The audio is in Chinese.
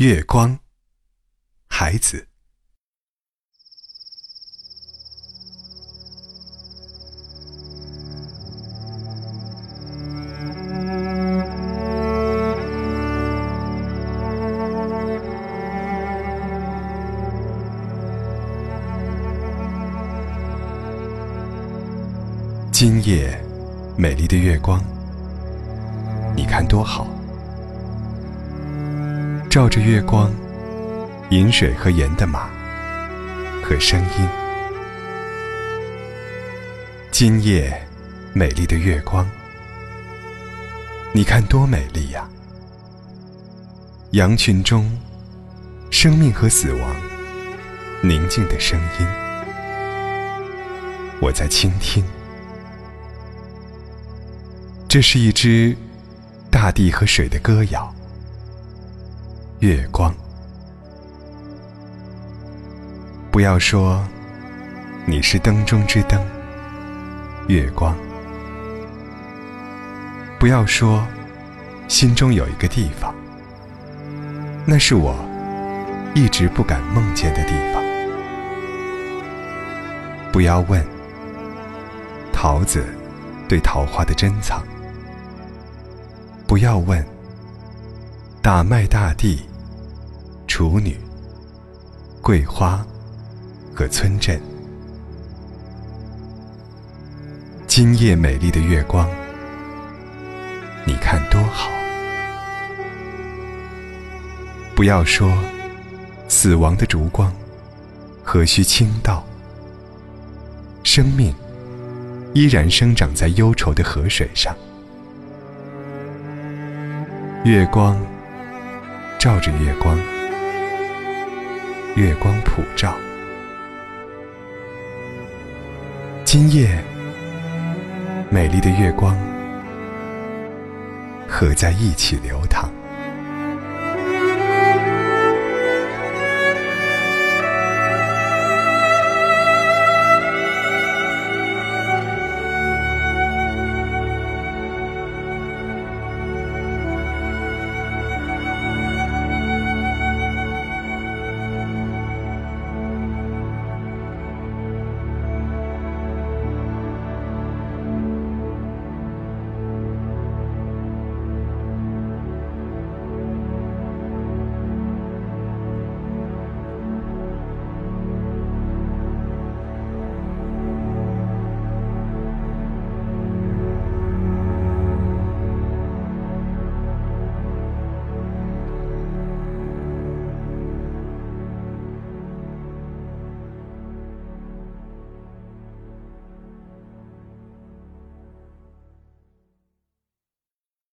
月光，孩子。今夜，美丽的月光，你看多好。照着月光，饮水和盐的马，和声音。今夜，美丽的月光，你看多美丽呀！羊群中，生命和死亡，宁静的声音，我在倾听。这是一支大地和水的歌谣。月光，不要说你是灯中之灯。月光，不要说心中有一个地方，那是我一直不敢梦见的地方。不要问桃子对桃花的珍藏。不要问大麦大地、处女、桂花和村镇。今夜美丽的月光，你看多好。不要说死亡的烛光何须倾倒，生命依然生长在忧愁的河水上。月光照着月光，月光普照。今夜美丽的月光，合在一起流淌。